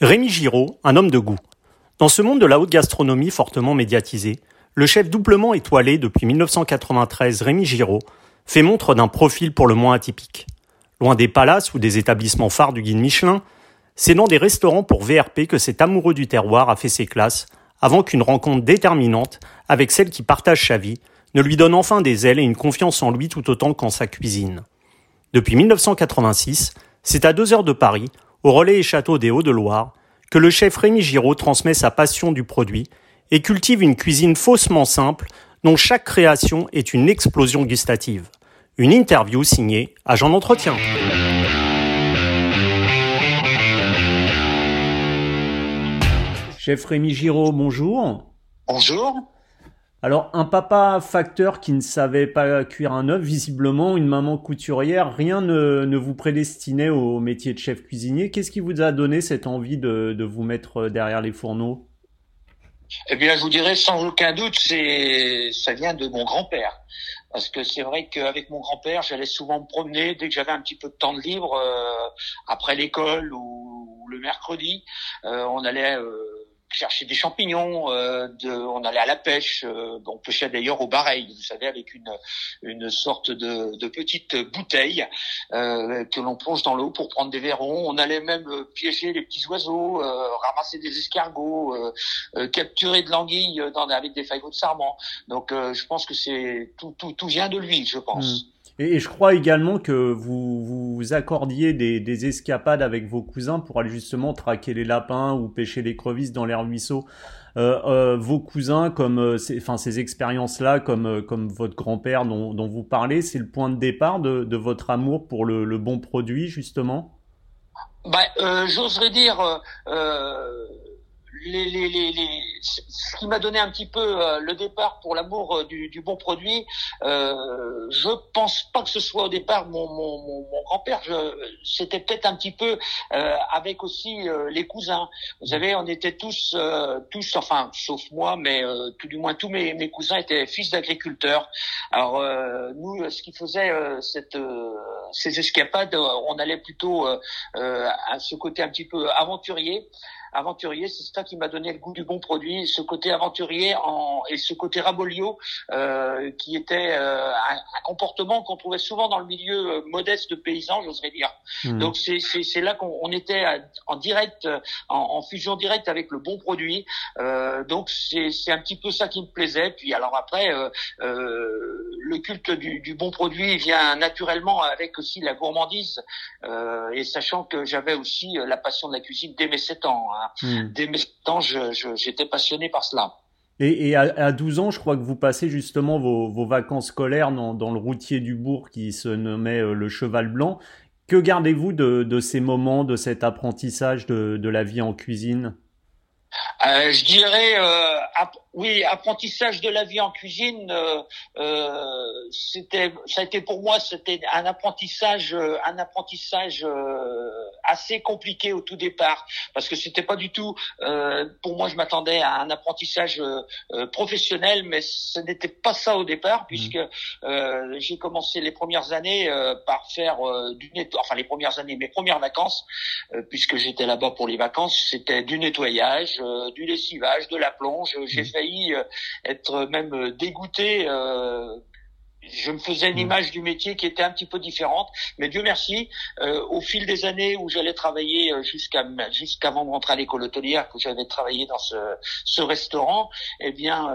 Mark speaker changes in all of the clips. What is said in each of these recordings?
Speaker 1: Rémi Giraud, un homme de goût. Dans ce monde de la haute gastronomie fortement médiatisé, le chef doublement étoilé depuis 1993 Rémi Giraud fait montre d'un profil pour le moins atypique. Loin des palaces ou des établissements phares du guide Michelin, c'est dans des restaurants pour VRP que cet amoureux du terroir a fait ses classes avant qu'une rencontre déterminante avec celle qui partage sa vie ne lui donne enfin des ailes et une confiance en lui tout autant qu'en sa cuisine. Depuis 1986, c'est à deux heures de Paris, au relais et château des Hauts-de-Loire, que le chef Rémi Giraud transmet sa passion du produit et cultive une cuisine faussement simple dont chaque création est une explosion gustative. Une interview signée Agent d'entretien. Chef Rémi Giraud, bonjour.
Speaker 2: Bonjour.
Speaker 1: Alors, un papa facteur qui ne savait pas cuire un œuf, visiblement, une maman couturière, rien ne, vous prédestinait au métier de chef cuisinier. Qu'est-ce qui vous a donné cette envie de, vous mettre derrière les fourneaux?
Speaker 2: Eh bien, je vous dirais sans aucun doute, ça vient de mon grand-père. Parce que c'est vrai qu'avec mon grand-père, j'allais souvent me promener dès que j'avais un petit peu de temps de libre, euh, après l'école ou, le mercredi, euh, on allait euh, chercher des champignons, euh, de, on allait à la pêche, euh, on pêchait d'ailleurs au bareil, vous savez, avec une, une sorte de, de petite bouteille euh, que l'on plonge dans l'eau pour prendre des verrons. On allait même piéger les petits oiseaux, ramasser des escargots, capturer de l'anguille dans, avec des fagots de sarment. Donc je pense que c'est tout, tout, tout vient de lui, je pense.
Speaker 1: Hmm. Et, je crois également que vous vous accordiez des, des, escapades avec vos cousins pour aller justement traquer les lapins ou pêcher les crevisses dans les ruisseaux. Euh, euh, vos cousins, comme euh, enfin ces expériences-là, comme euh, comme votre grand-père dont, dont, vous parlez, c'est le point de départ de, de votre amour pour le, le bon produit justement?
Speaker 2: Bah, j'oserais dire les, les, les, ce qui m'a donné un petit peu euh, le départ pour l'amour euh, du, du, bon produit, euh, je pense pas que ce soit au départ mon, mon, mon, grand-père. C'était peut-être un petit peu euh, avec aussi les cousins. Vous savez, on était tous, tous, enfin, sauf moi, mais tout du moins tous mes, mes cousins étaient fils d'agriculteurs. Alors nous, ce qui faisait cette, ces escapades, on allait plutôt à ce côté un petit peu aventurier aventurier, c'est ça qui m'a donné le goût du bon produit, ce côté aventurier en, et ce côté rabolio euh, qui était euh, un, comportement qu'on trouvait souvent dans le milieu euh, modeste de paysans, j'oserais dire. Mmh. Donc c'est là qu'on était en direct, en, en, fusion directe avec le bon produit. Euh, donc c'est un petit peu ça qui me plaisait. Puis alors après, euh, euh, le culte du, du, bon produit vient naturellement avec aussi la gourmandise et sachant que j'avais aussi la passion de la cuisine dès mes 7 ans. Hein. Dès mes temps, j'étais passionné par cela.
Speaker 1: Et, à, 12 ans, je crois que vous passez justement vos, vacances scolaires dans, le routier du bourg qui se nommait euh, le Cheval Blanc. Que gardez-vous de, ces moments, de cet apprentissage de la vie en cuisine?
Speaker 2: Euh, je dirais, euh, oui, apprentissage de la vie en cuisine. Euh, euh, c'était, ça a été pour moi, c'était un apprentissage, euh, un apprentissage assez compliqué au tout départ, parce que c'était pas du tout. pour moi, je m'attendais à un apprentissage professionnel, mais ce n'était pas ça au départ, mmh. puisque j'ai commencé les premières années par faire du nettoyage, enfin les premières années, mes premières vacances, puisque j'étais là-bas pour les vacances, c'était du nettoyage euh, du lessivage, de la plonge. J'ai mmh. Failli euh, être même dégoûté euh, je me faisais une mmh. image du métier qui était un petit peu différente, mais Dieu merci, au fil des années où j'allais travailler jusqu'à jusqu'avant de rentrer à l'école hôtelière, que j'avais travaillé dans ce, ce restaurant, eh bien,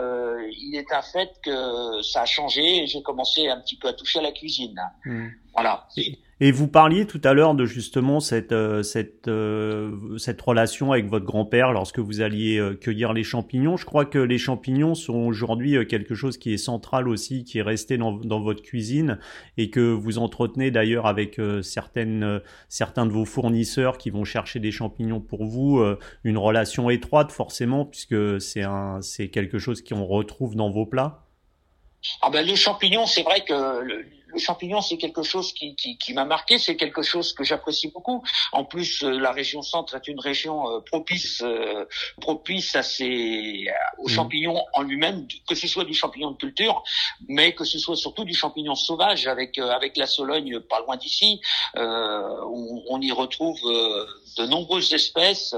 Speaker 2: il est un fait que ça a changé et j'ai commencé un petit peu à toucher à la cuisine. Mmh. Voilà.
Speaker 1: Et vous parliez tout à l'heure de justement cette euh, cette euh, cette relation avec votre grand-père lorsque vous alliez euh, cueillir les champignons. Je crois que les champignons sont aujourd'hui quelque chose qui est central aussi, qui est resté dans, dans votre cuisine et que vous entretenez d'ailleurs avec certaines certains de vos fournisseurs qui vont chercher des champignons pour vous, une relation étroite forcément puisque c'est un c'est quelque chose qu'on retrouve dans vos plats.
Speaker 2: Ah ben les champignons, c'est vrai que champignon, c'est quelque chose qui, qui, qui m'a marqué, c'est quelque chose que j'apprécie beaucoup. En plus, euh, la région centre est une région euh, propice, euh, propice à ces, aux mmh. champignons en lui-même, que ce soit du champignon de culture, mais que ce soit surtout du champignon sauvage avec avec la Sologne pas loin d'ici. On, on, y retrouve de nombreuses espèces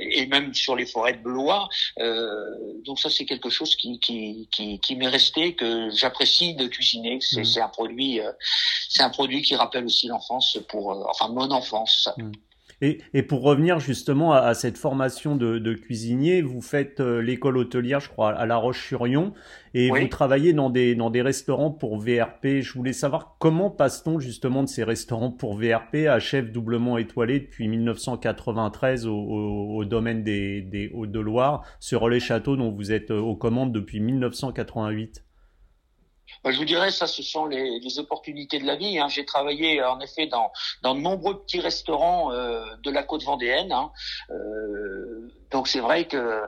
Speaker 2: et même sur les forêts de Blois. donc ça, c'est quelque chose qui qui qui, qui m'est resté que j'apprécie de cuisiner. C'est mmh. Produit, c'est un produit qui rappelle aussi l'enfance pour, enfin mon enfance. Mmh.
Speaker 1: Et, et, pour revenir justement à, cette formation de, de, cuisinier, vous faites euh, l'école hôtelière, je crois, à La Roche-sur-Yon, et vous travaillez dans des, dans des restaurants pour VRP. Je voulais savoir comment passe-t-on justement de ces restaurants pour VRP à chef doublement étoilé depuis 1993 au, au, au domaine des, des Hauts-de-Loire, ce relais château dont vous êtes euh, aux commandes depuis 1988
Speaker 2: bah, je vous dirais, ça, ce sont les, les opportunités de la vie. Hein. J'ai travaillé en effet dans, dans de nombreux petits restaurants euh, de la côte vendéenne. Hein. Euh, donc c'est vrai que euh,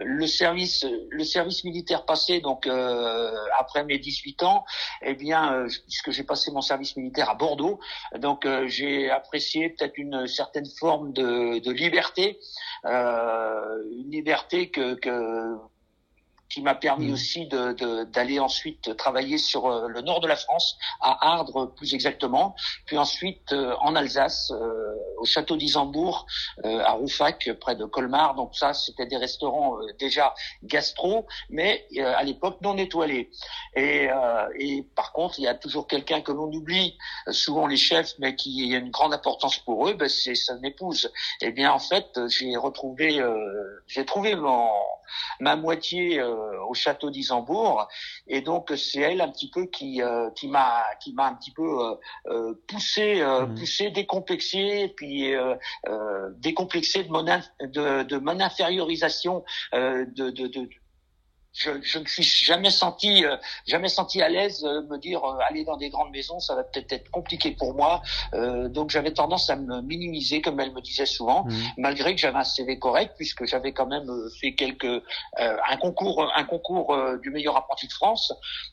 Speaker 2: le service, le service militaire passé, donc euh, après mes 18 ans, eh bien, euh, puisque j'ai passé mon service militaire à Bordeaux, donc j'ai apprécié peut-être une certaine forme de, de liberté, une liberté que, que qui m'a permis mmh. aussi d'aller de, ensuite travailler sur euh, le nord de la France, à Ardres plus exactement, puis ensuite euh, en Alsace, euh, au château d'Isambourg, à Roufac, près de Colmar. Donc ça, c'était des restaurants déjà gastro, mais à l'époque non étoilés. Et, et, par contre, il y a toujours quelqu'un que l'on oublie, souvent les chefs, mais qui a une grande importance pour eux, ben, c'est son épouse. Et eh bien en fait, j'ai retrouvé, j'ai trouvé mon ma moitié euh, au château d'Isambourg et donc c'est elle un petit peu qui euh, qui m'a qui m'a un petit peu euh, poussé mmh. poussé décomplexé puis décomplexé de mon de, de mon infériorisation de, de, de je, je ne suis jamais senti euh, jamais senti à l'aise euh, me dire euh, aller dans des grandes maisons ça va peut-être être compliqué pour moi donc j'avais tendance à me minimiser comme elle me disait souvent mmh. malgré que j'avais un CV correct puisque j'avais quand même fait quelques un concours un concours du meilleur apprenti de France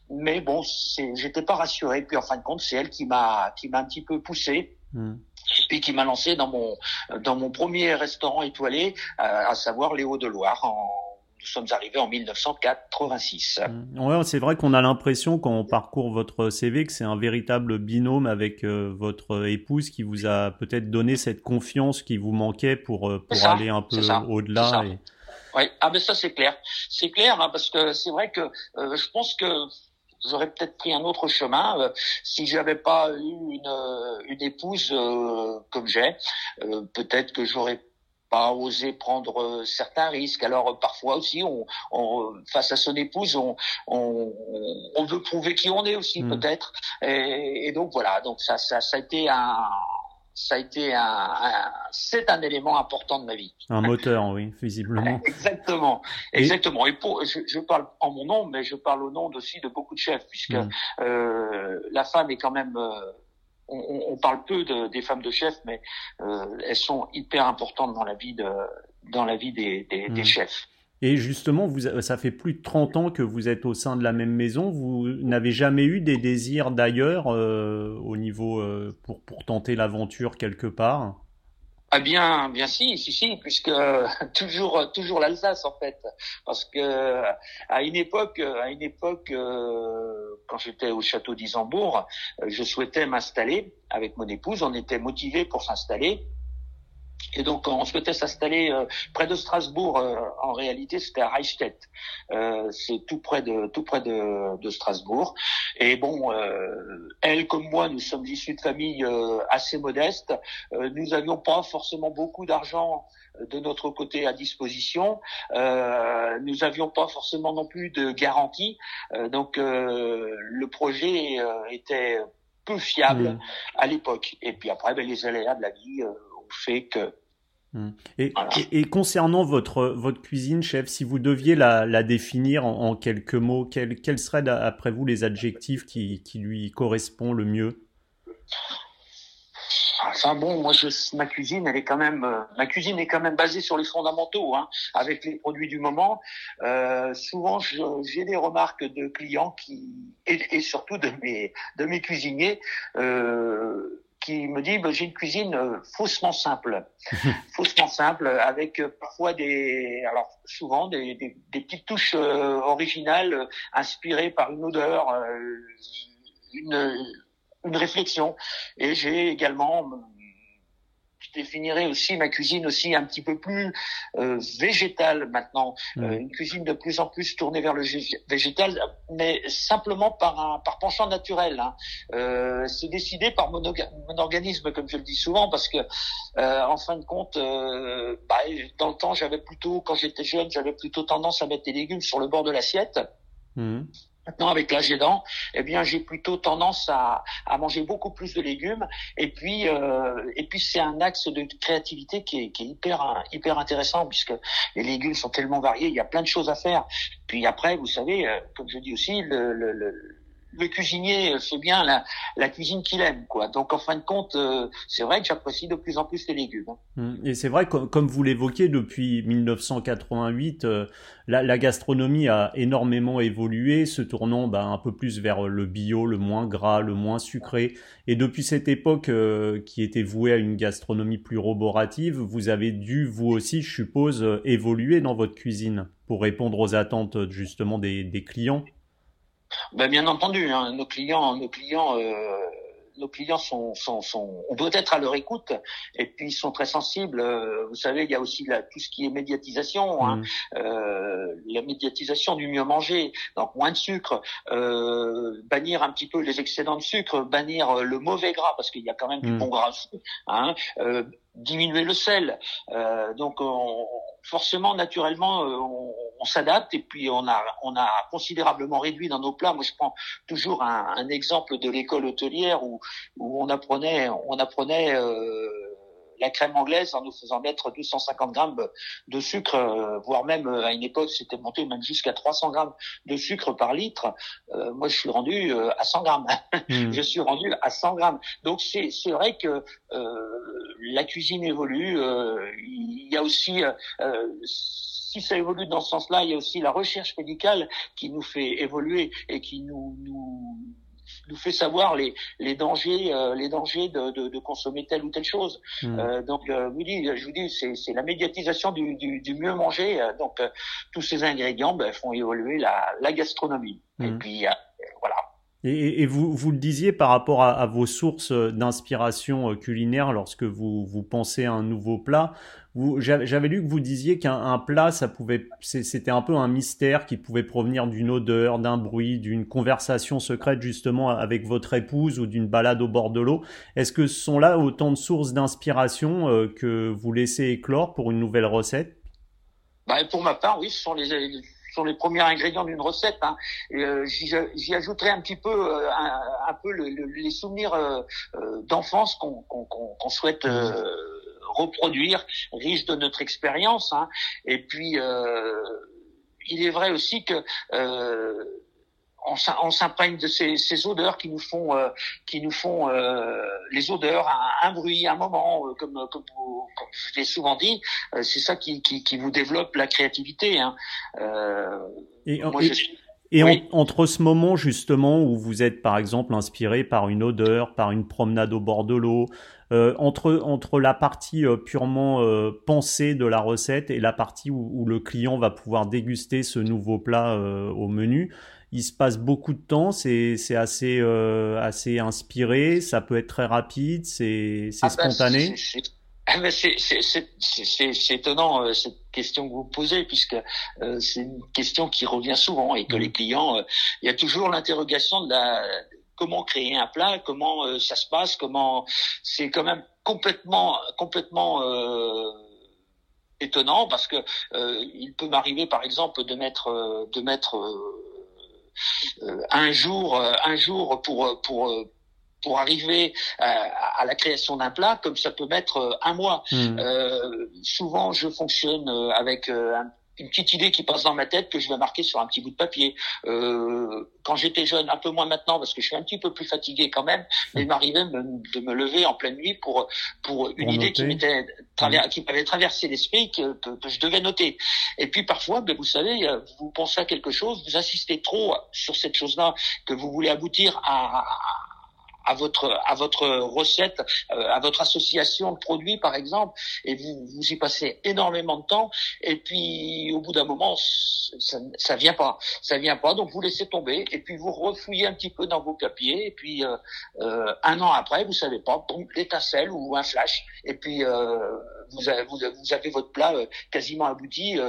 Speaker 2: mais bon c'est j'étais pas rassuré puis en fin de compte c'est elle qui m'a qui m'a un petit peu poussé mmh. et qui m'a lancé dans mon dans mon premier restaurant étoilé, à savoir Léo de Loire en nous sommes arrivés en 1986. Mmh.
Speaker 1: Ouais, c'est vrai qu'on a l'impression quand on parcourt votre CV que c'est un véritable binôme avec euh, votre épouse qui vous a peut-être donné cette confiance qui vous manquait pour, euh, pour aller un peu au-delà. Et...
Speaker 2: Oui, ah ben ça c'est clair, c'est clair hein, parce que c'est vrai que euh, je pense que j'aurais peut-être pris un autre chemin euh, si j'avais pas eu une, une épouse comme j'ai. peut-être que j'aurais pas oser prendre euh, certains risques. Alors euh, parfois aussi, on, on, face à son épouse, on, on, on veut prouver qui on est aussi hmm. peut-être. Et, et, donc voilà, donc ça, ça, ça a été un ça a été un, c'est un élément important de ma vie.
Speaker 1: Un moteur, oui, visiblement.
Speaker 2: exactement, exactement. Et pour, je, je, parle en mon nom, mais je parle au nom aussi de beaucoup de chefs, puisque hmm. euh, la femme est quand même euh, on, on, parle peu de, des femmes de chef, mais euh, elles sont hyper importantes dans la vie de, dans la vie des, des, des mmh. chefs.
Speaker 1: Et justement, vous, ça fait plus de 30 ans que vous êtes au sein de la même maison. Vous n'avez jamais eu des désirs d'ailleurs euh, au niveau euh, pour, pour tenter l'aventure quelque part?
Speaker 2: Ah bien, bien si, si, si, puisque toujours, toujours l'Alsace en fait, parce que à une époque, à une époque, euh, quand j'étais au château d'Isambourg, je souhaitais m'installer avec mon épouse. On était motivés pour s'installer. Et donc, on souhaitait s'installer euh, près de Strasbourg. Euh, en réalité, c'était à Reichstätt. Euh, c'est tout près de tout près de, de Strasbourg. Et bon, elle comme moi, nous sommes issus de familles assez modestes. nous n'avions pas forcément beaucoup d'argent de notre côté à disposition. Euh, nous n'avions pas forcément non plus de garantie. donc, le projet était peu fiable mmh. à l'époque. Et puis après, ben, les aléas de la vie fait que
Speaker 1: Hmm. Et, et, concernant votre, votre cuisine, chef, si vous deviez la, la définir en, quelques mots, quels, quels seraient après vous les adjectifs qui, qui lui correspondent le mieux?
Speaker 2: Enfin bon, moi je, ma cuisine, elle est quand même, euh, ma cuisine est quand même basée sur les fondamentaux, hein, avec les produits du moment. Euh, souvent, j'ai des remarques de clients qui et, et, surtout de mes de mes cuisiniers euh, qui me dit bah, j'ai une cuisine euh, faussement simple, faussement simple, avec euh, parfois des, alors souvent des, des, des petites touches originales inspirées par une odeur, une une réflexion. Et j'ai également définirais aussi ma cuisine aussi un petit peu plus euh, végétale maintenant, mmh. euh, une cuisine de plus en plus tournée vers le végétal, mais simplement par un par penchant naturel. Hein. Euh, c'est décidé par mon, mon, organisme, comme je le dis souvent, parce que euh, en fin de compte, euh, bah, dans le temps, j'avais plutôt, quand j'étais jeune, j'avais plutôt tendance à mettre des légumes sur le bord de l'assiette. Mmh. Maintenant, avec l'âge aidant, eh bien, j'ai plutôt tendance à, à, manger beaucoup plus de légumes. Et puis, euh, et puis, c'est un axe de créativité qui est, qui est, hyper, hyper intéressant puisque les légumes sont tellement variés. Il y a plein de choses à faire. Puis après, vous savez, euh, comme je dis aussi, le, le, le le cuisinier fait bien la, la cuisine qu'il aime, quoi. Donc en fin de compte, euh, c'est vrai que j'apprécie de plus en plus les légumes.
Speaker 1: Hum, et c'est vrai, comme, comme vous l'évoquez, depuis 1988, euh, la, la, gastronomie a énormément évolué, se tournant bah, un peu plus vers le bio, le moins gras, le moins sucré. Et depuis cette époque euh, qui était vouée à une gastronomie plus roborative, vous avez dû, vous aussi, je suppose, évoluer dans votre cuisine pour répondre aux attentes justement des, des clients.
Speaker 2: Ben, bien entendu, hein, nos clients, nos clients, euh, nos clients sont, sont, sont, on doit être à leur écoute et puis ils sont très sensibles. Euh, vous savez, il y a aussi la, tout ce qui est médiatisation, hein, mmh. euh, la médiatisation du mieux manger, donc moins de sucre, euh, bannir un petit peu les excédents de sucre, bannir le mauvais gras parce qu'il y a quand même du mmh. bon gras, hein, euh, diminuer le sel. Euh, donc on, forcément, naturellement, on on s'adapte et puis on a on a considérablement réduit dans nos plats. Moi, je prends toujours un, un exemple de l'école hôtelière où où on apprenait on apprenait euh, la crème anglaise en nous faisant mettre 250 grammes de sucre, euh, voire même euh, à une époque c'était monté même jusqu'à 300 grammes de sucre par litre. moi, je suis rendu à 100 grammes. Hmm. je suis rendu à 100 grammes. Donc c'est c'est vrai que la cuisine évolue. Il y a aussi si ça évolue dans ce sens-là, il y a aussi la recherche médicale qui nous fait évoluer et qui nous, nous, nous fait savoir les, les dangers, euh, les dangers de, de, de, consommer telle ou telle chose. Hmm. Euh, donc, euh, vous dis, je vous dis, c'est la médiatisation du, du, du mieux manger. Euh, donc, euh, tous ces ingrédients ben, font évoluer la, la gastronomie. Et hmm. puis, voilà.
Speaker 1: Et, et, vous, vous le disiez par rapport à, à vos sources d'inspiration culinaire lorsque vous, vous pensez à un nouveau plat. J'avais lu que vous disiez qu'un plat, ça pouvait, c'était un peu un mystère qui pouvait provenir d'une odeur, d'un bruit, d'une conversation secrète justement avec votre épouse ou d'une balade au bord de l'eau. Est-ce que ce sont là autant de sources d'inspiration euh, que vous laissez éclore pour une nouvelle recette?
Speaker 2: Bah, Pour ma part, oui, ce sont les, sont les premiers ingrédients d'une recette. Hein. Euh, J'y ajouterai un petit peu, euh, un, peu le, le, les souvenirs euh, euh d'enfance qu'on qu'on souhaite euh, reproduire, riche de notre expérience. Hein. Et puis, euh, il est vrai aussi que euh, on s'imprègne de ces, ces, odeurs qui nous font, euh, qui nous font euh, les odeurs, un, un, bruit, un moment, euh, comme, comme, vous, comme, je l'ai souvent dit, c'est ça qui, qui, qui, vous développe la créativité. Hein.
Speaker 1: et, moi, je suis... Et entre ce moment justement où vous êtes par exemple inspiré par une odeur, par une promenade au bord de l'eau, euh, entre, entre la partie euh, purement euh, pensée de la recette et la partie où, où, le client va pouvoir déguster ce nouveau plat euh, au menu, il se passe beaucoup de temps, c'est assez, euh, assez inspiré, ça peut être très rapide, c'est ah spontané.
Speaker 2: C'est étonnant cette question que vous posez puisque euh, c'est une question qui revient souvent et que mmh. les clients, il y a toujours l'interrogation de la comment créer un plat, comment euh, ça se passe, comment c'est quand même complètement complètement euh, étonnant parce que euh, il peut m'arriver par exemple de mettre de mettre un jour un jour pour pour pour arriver à, à la création d'un plat, comme ça peut mettre un mois. Mmh. souvent, je fonctionne avec un une petite idée qui passe dans ma tête que je vais marquer sur un petit bout de papier. Euh, quand j'étais jeune, un peu moins maintenant parce que je suis un petit peu plus fatigué quand même, mais il m'arrivait de me lever en pleine nuit pour pour une idée qui m'était qui m'avait traversé l'esprit que, que, je devais noter. Et puis parfois, ben, vous savez, vous pensez à quelque chose, vous insistez trop sur cette chose-là que vous voulez aboutir à à votre à votre recette, euh, à votre association de produits par exemple, et vous vous y passez énormément de temps, et puis au bout d'un moment ça, ça vient pas, ça vient pas, donc vous laissez tomber, et puis vous refouillez un petit peu dans vos papiers, et puis euh, euh, un an après vous savez pas, l'étincelle ou un flash, et puis vous avez, vous, avez, votre plat quasiment abouti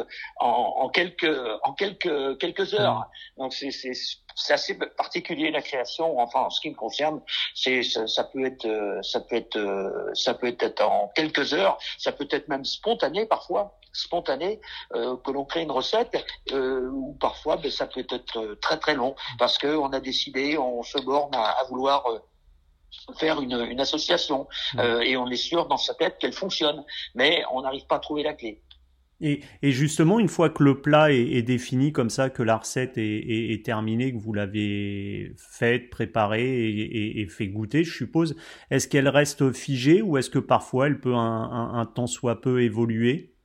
Speaker 2: en, en, quelques en quelques quelques heures. Mmh. Donc c'est c'est assez particulier la création. Enfin, en ce qui me concerne, c'est ça, peut être ça peut être ça peut être en quelques heures, ça peut être même spontané parfois spontané euh, que l'on crée une recette euh, ou parfois ben, ça peut être très très long parce que on a décidé on se borne à, vouloir euh, faire une, une association. Mmh. euh, et on est sûr dans sa tête qu'elle fonctionne. Mais on n'arrive pas à trouver la clé.
Speaker 1: Et, et, justement, une fois que le plat est, est défini comme ça, que la recette est, est, est terminée, que vous l'avez faite, préparée et, et, fait goûter, je suppose, est-ce qu'elle reste figée ou est-ce que parfois elle peut un, un, un temps soit peu évoluer?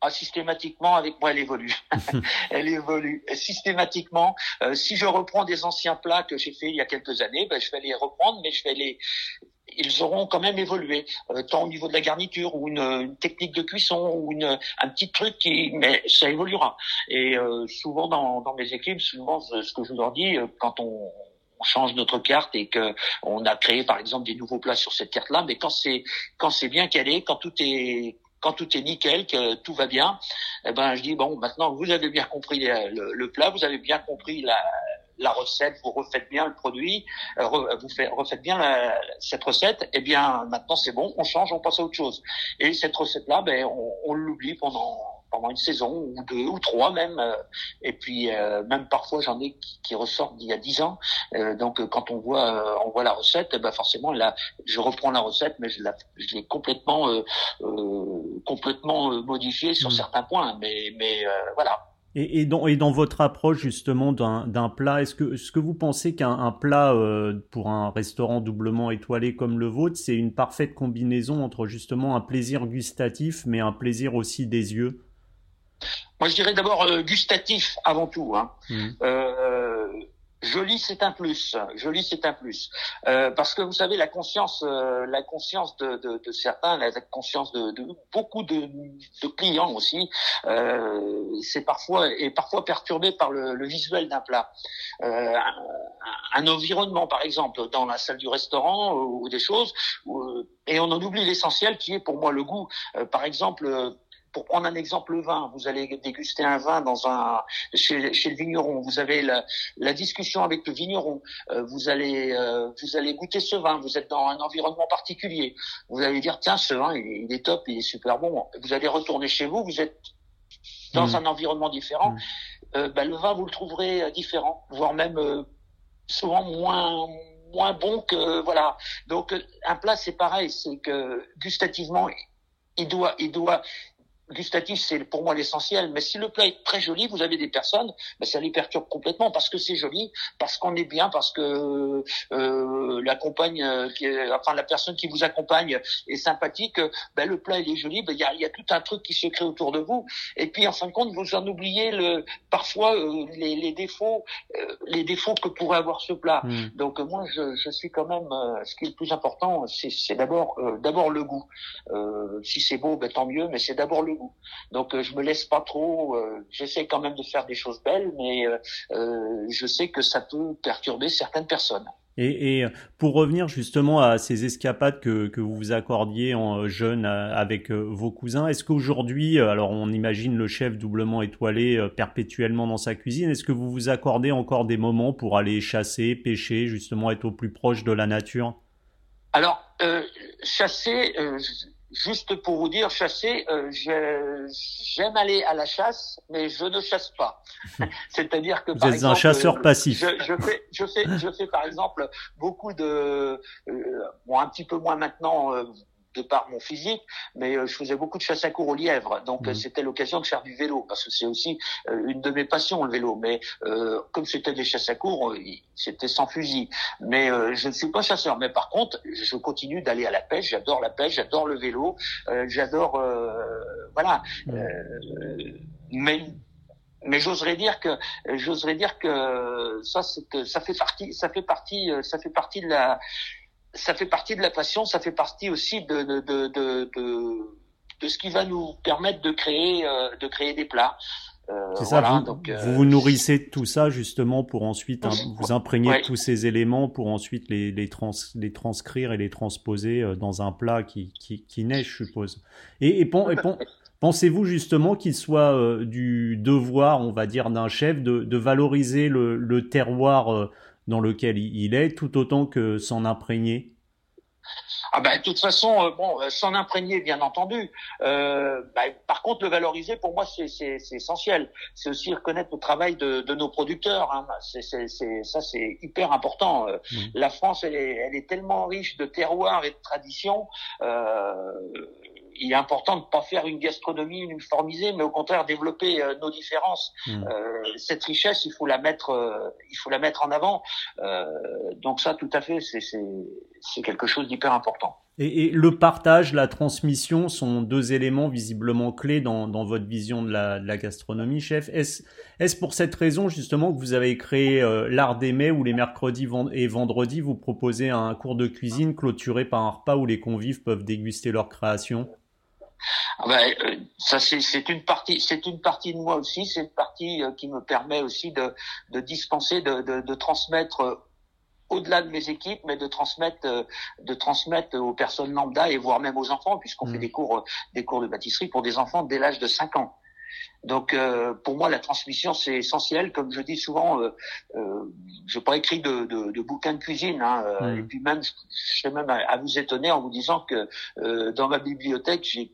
Speaker 2: Ah, systématiquement, avec moi, elle évolue. elle évolue systématiquement. Euh, si je reprends des anciens plats que j'ai fait il y a quelques années, ben, je vais les reprendre, mais je vais les, ils auront quand même évolué, euh, tant au niveau de la garniture ou une, technique de cuisson ou une, un petit truc qui, mais ça évoluera. Et euh, souvent dans, dans mes équipes, souvent ce que je leur dis euh, quand on, on change notre carte et que on a créé par exemple des nouveaux plats sur cette carte-là, mais quand c'est quand c'est bien calé, quand tout est quand tout est nickel, que tout va bien, eh ben je dis bon maintenant vous avez bien compris le, le plat, vous avez bien compris la, la recette, vous refaites bien le produit, euh, vous faites, refaites bien la, cette recette, eh bien maintenant c'est bon, on change, on passe à autre chose. Et cette recette-là, ben on, on l'oublie pendant pendant une saison ou deux ou trois même. Euh, et puis euh, même parfois j'en ai qui, qui ressortent d'il y a dix ans. donc quand on voit on voit la recette, ben forcément là je reprends la recette, mais je l'ai complètement complètement modifiée sur mmh. certains points. Mais mais voilà.
Speaker 1: Et, et, dans, et dans votre approche justement d'un plat, est-ce que, est que vous pensez qu'un plat euh, pour un restaurant doublement étoilé comme le vôtre, c'est une parfaite combinaison entre justement un plaisir gustatif mais un plaisir aussi des yeux?
Speaker 2: Moi je dirais d'abord euh, gustatif avant tout. Hein. Mmh. Euh, Joli, c'est un plus. Joli, c'est un plus. Euh, parce que vous savez, la conscience, euh, la conscience de, de, de, certains, la conscience de, de beaucoup de, de, clients aussi, euh, c'est parfois est parfois perturbé par le, le visuel d'un plat. Euh, un, un, environnement, par exemple, dans la salle du restaurant ou, ou des choses, et on en oublie l'essentiel qui est pour moi le goût. Par exemple pour prendre un exemple, le vin, vous allez déguster un vin dans un chez, chez le vigneron. Vous avez la, la, discussion avec le vigneron. Euh, vous allez euh, vous allez goûter ce vin. Vous êtes dans un environnement particulier. Vous allez dire tiens ce vin il, est top, il est super bon. Vous allez retourner chez vous. Vous êtes dans mmh. un environnement différent. Mmh. Euh, bah, le vin vous le trouverez différent, voire même euh, souvent moins moins bon que voilà. Donc un plat c'est pareil, c'est que gustativement il doit, il doit, gustatif, c'est pour moi l'essentiel. Mais si le plat est très joli, vous avez des personnes, ben, ça les perturbe complètement parce que c'est joli, parce qu'on est bien, parce que euh, la compagne, euh, qui est, enfin la personne qui vous accompagne est sympathique. Ben, le plat il est joli, ben, il y, a, y, a, tout un truc qui se crée autour de vous. Et puis en fin de compte, vous en oubliez le, parfois euh, les, les, défauts, euh, les défauts que pourrait avoir ce plat. Hmm. Donc moi, je, je, suis quand même, ce qui est le plus important, c'est d'abord d'abord le goût. si c'est beau, ben, tant mieux, mais c'est d'abord le goût. Donc euh, je me laisse pas trop. Euh, j'essaie quand même de faire des choses belles, mais euh, je sais que ça peut perturber certaines personnes.
Speaker 1: Et, et, pour revenir justement à ces escapades que, que vous vous accordiez en jeune avec vos cousins, est-ce qu'aujourd'hui, alors on imagine le chef doublement étoilé perpétuellement dans sa cuisine, est-ce que vous vous accordez encore des moments pour aller chasser, pêcher, justement être au plus proche de la nature?
Speaker 2: Alors, euh, chasser, euh, juste pour vous dire, chasser, euh, j'aime aller à la chasse, mais je ne chasse pas. C'est-à-dire que
Speaker 1: vous êtes un chasseur passif.
Speaker 2: Je, je, fais, je fais, je fais par exemple beaucoup de, euh, bon, un petit peu moins maintenant. Euh, de par mon physique, mais je faisais beaucoup de chasse à cours aux lièvres, donc mmh. c'était l'occasion de faire du vélo parce que c'est aussi une de mes passions le vélo. Mais comme c'était des chasses à cours, c'était sans fusil. Mais je ne suis pas chasseur. Mais par contre, je continue d'aller à la pêche. J'adore la pêche, j'adore le vélo, j'adore voilà. Mmh. mais mais j'oserais dire que j'oserais dire que ça c'est ça fait partie ça fait partie ça fait partie de la ça fait partie de la passion ça fait partie aussi de de de de, de, ce qui va nous permettre de créer euh, de créer des plats.
Speaker 1: Euh, c'est ça, vous, donc, euh, vous, vous nourrissez de tout ça justement pour ensuite hein, vous imprégner de tous ces éléments pour ensuite les, les, trans, les transcrire et les transposer dans un plat qui, qui, qui naît, je suppose. Et, et, et, Pensez-vous justement qu'il soit euh, du devoir, on va dire, d'un chef de, valoriser le, terroir euh, dans lequel il est, tout autant que s'en imprégner
Speaker 2: ah ben, de toute façon, euh, bon, s'en imprégner, bien entendu. Ben, par contre, le valoriser, pour moi, c'est essentiel. C'est aussi reconnaître le travail de, nos producteurs. Hein. C'est ça, c'est hyper important. Mmh. La France, elle est, elle est tellement riche de terroirs et de traditions il est important de ne pas faire une gastronomie uniformisée, mais au contraire développer euh, nos différences. Mmh. Euh, cette richesse, il faut la mettre, euh, il faut la mettre en avant. donc ça, tout à fait, c'est quelque chose d'hyper important.
Speaker 1: Et, le partage, la transmission sont deux éléments visiblement clés dans, dans votre vision de la, de la gastronomie, chef. Est-ce est pour cette raison justement que vous avez créé l'art des mets où les mercredis et vendredis vous proposez un cours de cuisine clôturé par un repas où les convives peuvent déguster leur création
Speaker 2: ah ben, euh, ça c'est une partie, c'est une partie de moi aussi. C'est une partie euh, qui me permet aussi de, de dispenser, de, de, de transmettre euh, au-delà de mes équipes, mais de transmettre, de transmettre aux personnes lambda et voire même aux enfants, puisqu'on fait mmh. des cours, des cours de pâtisserie pour des enfants dès l'âge de 5 ans. Donc pour moi la transmission c'est essentiel. Comme je dis souvent, euh, euh, je n'ai pas écrit de, de, de, bouquins de cuisine. Hein, mmh. Et puis même, je serais même à, vous étonner en vous disant que dans ma bibliothèque j'ai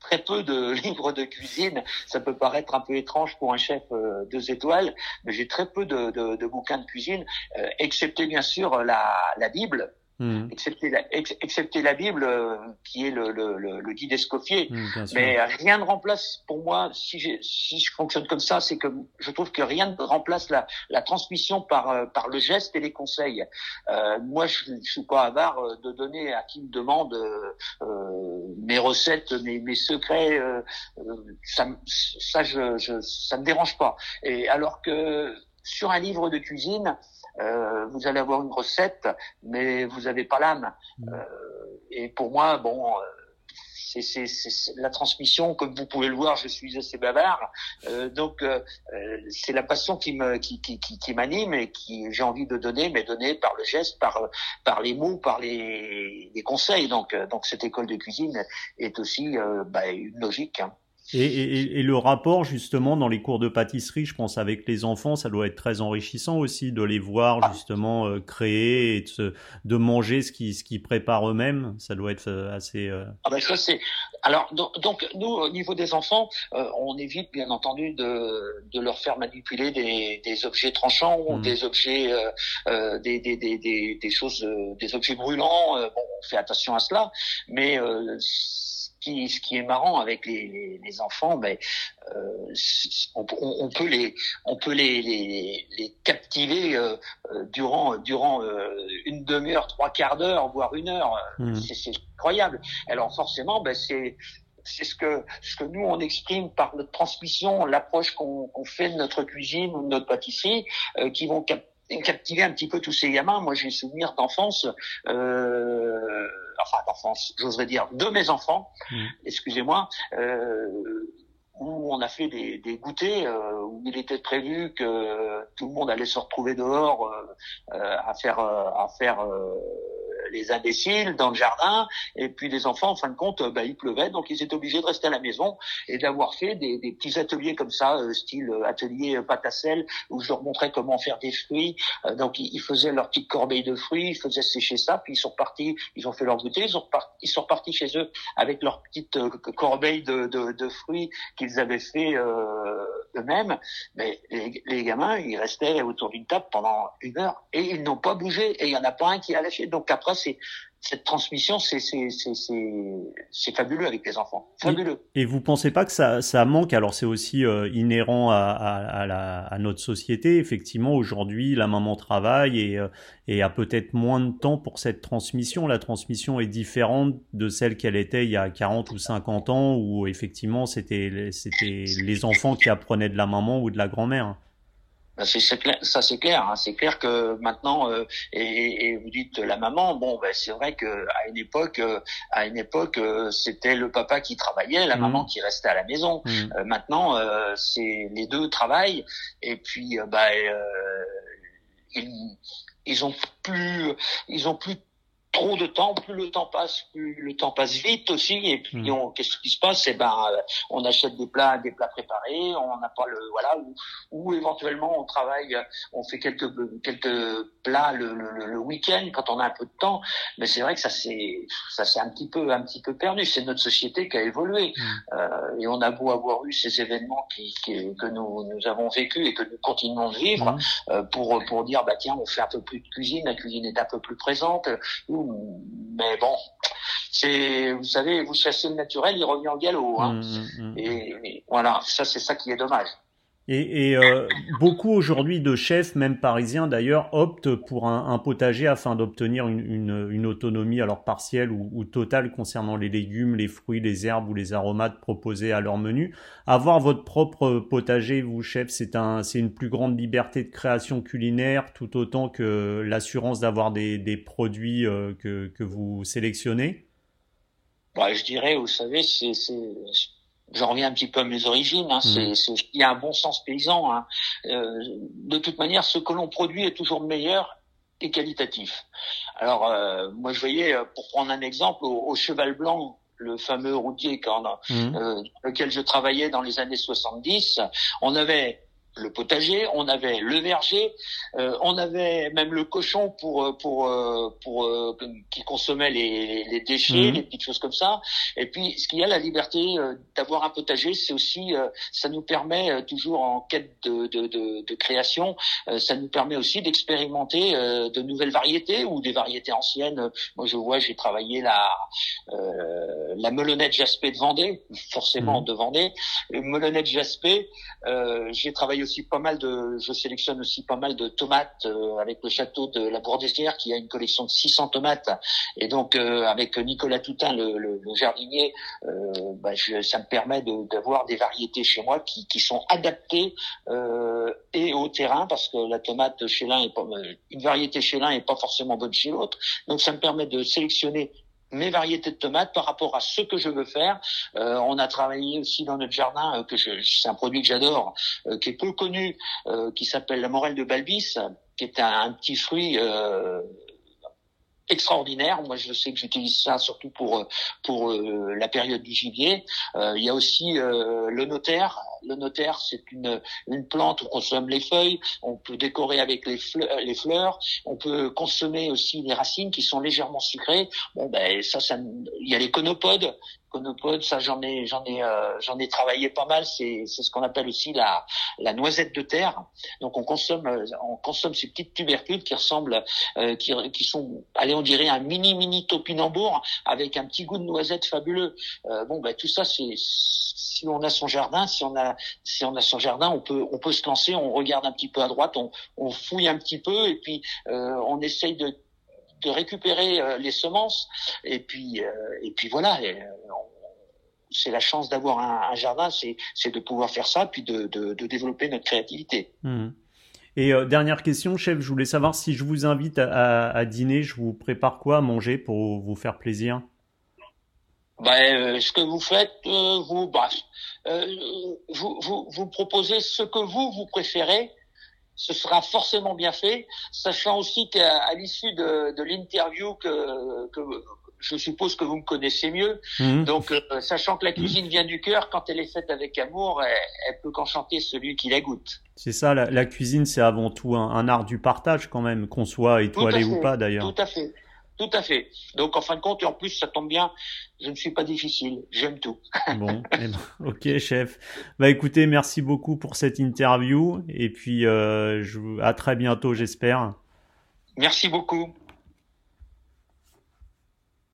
Speaker 2: très peu de livres de cuisine. Ça peut paraître un peu étrange pour un chef euh, deux étoiles, mais j'ai très peu de, bouquins de cuisine, euh, excepté bien sûr la Bible Mmh. Excepté, la, excepté la Bible, euh, qui est le, le, le, guide Escoffier. Mmh, Mais rien ne remplace, pour moi, si, si je fonctionne comme ça, c'est que je trouve que rien ne remplace la, la transmission par, euh, par le geste et les conseils. Euh, moi, je ne suis pas avare euh, de donner à qui me demande euh, mes recettes, mes, mes secrets. ça, ça, je, je, ça me dérange pas. Et alors que sur un livre de cuisine, euh, vous allez avoir une recette, mais vous n'avez pas l'âme. Mm. Euh, et pour moi, bon, euh, c'est la transmission, comme vous pouvez le voir, je suis assez bavard, euh, donc euh, c'est la passion qui me qui qui, qui, m'anime et qui j'ai envie de donner, mais donner par le geste, par par les mots, par les, les conseils. Donc donc cette école de cuisine est aussi bah, une logique. Hein.
Speaker 1: Et, et, et, le rapport justement dans les cours de pâtisserie, je pense avec les enfants, ça doit être très enrichissant aussi de les voir ah. justement euh, créer et de, de, manger ce qu'ils ce qu'ils préparent eux-mêmes. Ça doit être euh, assez.
Speaker 2: Euh... Ah ben ça c'est. Alors donc, donc, nous au niveau des enfants, euh, on évite bien entendu de, de leur faire manipuler des, des objets tranchants ou mmh. des objets des, des, des, des, choses des objets brûlants. bon, on fait attention à cela, mais qui, ce qui est marrant avec les, les, les enfants, ben, euh, on, on, peut les, on peut les, les, les captiver euh, euh durant, durant euh, une demi-heure, trois quarts d'heure, voire une heure. Mmh. C'est incroyable. Alors forcément, ben, c'est c'est ce que ce que nous on exprime par notre transmission, l'approche qu'on qu'on fait de notre cuisine ou de notre pâtisserie, euh, qui vont cap captiver un petit peu tous ces gamins. Moi, j'ai souvenir d'enfance. Euh, enfin d'enfance, j'oserais dire, de mes enfants, mmh. excusez-moi, euh, où on a fait des, des goûters euh, où il était prévu que tout le monde allait se retrouver dehors euh, euh à faire à faire les imbéciles dans le jardin, et puis les enfants, en fin de compte, bah, il pleuvait, donc ils étaient obligés de rester à la maison et d'avoir fait des, des, petits ateliers comme ça, euh, style euh, atelier euh, pâte à sel, où je leur montrais comment faire des fruits. donc ils, faisaient leur petite corbeille de fruits, ils faisaient sécher ça, puis ils sont repartis, ils ont fait leur goûter, ils, ont reparti, ils sont repartis chez eux avec leur petite corbeille de, de, de fruits qu'ils avaient fait eux-mêmes. Mais les, les, gamins, ils restaient autour d'une table pendant une heure et ils n'ont pas bougé et il y en a pas un qui a lâché. Donc après c'est cette transmission, c'est c'est fabuleux avec les enfants, fabuleux.
Speaker 1: Et, vous pensez pas que ça, ça manque? Alors c'est aussi euh, inhérent à, à, la, à, notre société. Effectivement, aujourd'hui, la maman travaille et, euh, et a peut-être moins de temps pour cette transmission. La transmission est différente de celle qu'elle était il y a 40 ou 50 ans, où effectivement c'était c'était les enfants qui apprenaient de la maman ou de la grand-mère.
Speaker 2: Ben, c'est clair, ça c'est clair. Hein. C'est clair que maintenant, euh, et, et, vous dites la maman. Bon, ben, c'est vrai que à une époque, euh, à une époque, euh, c'était le papa qui travaillait, la mmh. maman qui restait à la maison. Mmh. maintenant, c'est les deux travaillent et puis, bah, ils, ils ont plus, ils ont plus trop de temps, plus le temps passe, plus le temps passe vite aussi. Et puis, hmm. qu'est-ce qui se passe? Eh ben, euh, on achète des plats, des plats préparés. On n'a pas le voilà, ou, ou, éventuellement on travaille, on fait quelques quelques plats le, le, le week-end quand on a un peu de temps. Mais c'est vrai que ça c'est ça c'est un petit peu un petit peu perdu. C'est notre société qui a évolué. Hmm. Euh, et on a beau avoir eu ces événements qui, qui que nous nous avons vécu et que nous continuons de vivre hmm. euh, pour pour dire bah tiens on fait un peu plus de cuisine, la cuisine est un peu plus présente mais bon, c'est, vous savez, vous chassez le naturel, il revient au galop. Hein. Mmh, mmh, mmh. et, voilà, ça c'est ça qui est dommage.
Speaker 1: Et, et euh, beaucoup aujourd'hui de chefs, même parisiens d'ailleurs, optent pour un, potager afin d'obtenir une, une, une, autonomie alors partielle ou, ou, totale concernant les légumes, les fruits, les herbes ou les aromates proposés à leur menu. Avoir votre propre potager, vous chef, c'est un, c'est une plus grande liberté de création culinaire, tout autant que l'assurance d'avoir des, des produits euh, que, que vous sélectionnez.
Speaker 2: Bah, je dirais, vous savez, c'est j'en reviens un petit peu à mes origines. Hein, mmh. c'est, il y a un bon sens paysan. Hein. Euh, de toute manière, ce que l'on produit est toujours meilleur et qualitatif. Alors, euh, moi, je voyais, euh, pour prendre un exemple, au, Cheval Blanc, le fameux routier quand, mmh. euh, lequel je travaillais dans les années 70, on avait le potager, on avait le verger, euh, on avait même le cochon pour euh, pour euh, pour, qui consommait les, les déchets, mhm. les petites choses comme ça. Et puis ce qu'il y a la liberté d'avoir un potager, c'est aussi ça nous permet toujours en quête de de, de, de création, ça nous permet aussi d'expérimenter de nouvelles variétés ou des variétés anciennes. Moi je vois, j'ai travaillé la la melonnette jaspé de Vendée, forcément mhm. de Vendée, le melonnette jaspé. j'ai travaillé pas mal de, je sélectionne aussi pas mal de tomates euh, avec le château de la Bourdessière qui a une collection de 600 tomates. Et donc euh, avec Nicolas Toutin le, jardinier, euh, bah, ça me permet d'avoir des variétés chez moi qui, qui sont adaptées et au terrain parce que la tomate chez l'un est pas une variété chez l'un est pas forcément bonne chez l'autre. Donc ça me permet de sélectionner mes variétés de tomates par rapport à ce que je veux faire. Euh, on a travaillé aussi dans notre jardin, euh, que c'est un produit que j'adore, euh, qui est peu connu, qui s'appelle la morelle de Balbis, qui est un, petit fruit extraordinaire. Moi, je sais que j'utilise ça surtout pour pour la période du gibier. il y a aussi le notaire le notaire, c'est une, une plante, on consomme les feuilles, on peut décorer avec les fleurs, les fleurs, on peut consommer aussi les racines qui sont légèrement sucrées. Bon, ben ça, ça il y a les conopodes. Conopodes, ça j'en ai, j'en ai, euh, j'en ai travaillé pas mal. C'est, c'est ce qu'on appelle aussi la, la noisette de terre. Donc on consomme, on consomme ces petites tubercules qui ressemblent, euh, qui, qui sont, allez, on dirait un mini mini topinambour avec un petit goût de noisette fabuleux. Euh, bon, ben tout ça, c'est si on a son jardin, si on a si on a son jardin, on peut on peut se lancer, on regarde un petit peu à droite, on, fouille un petit peu et puis euh, on essaye de récupérer euh, les semences et puis euh, et puis voilà. c'est la chance d'avoir un, jardin, c'est de pouvoir faire ça puis de de, développer notre créativité.
Speaker 1: Mmh. Et dernière question, chef, je voulais savoir si je vous invite à, dîner, je vous prépare quoi à manger pour vous faire plaisir?
Speaker 2: Ben, ce que vous faites, euh, vous, bah, euh, vous, vous, vous proposez ce que vous, vous préférez. Ce sera forcément bien fait, sachant aussi qu'à l'issue de, de l'interview que, que je suppose que vous me connaissez mieux. Mhm. Donc, sachant que la cuisine vient du cœur, quand elle est faite avec amour, elle, elle peut qu'enchanter celui qui la goûte.
Speaker 1: C'est ça, la, la cuisine, c'est avant tout un, un, art du partage quand même, qu'on soit étoilé ou pas d'ailleurs.
Speaker 2: Tout à fait. Tout à fait. Donc en fin de compte, et en plus ça tombe bien, je ne suis pas difficile, j'aime tout.
Speaker 1: bon, eh ben, ok chef. Bah écoutez, merci beaucoup pour cette interview et puis euh, je, à très bientôt j'espère.
Speaker 2: Merci beaucoup.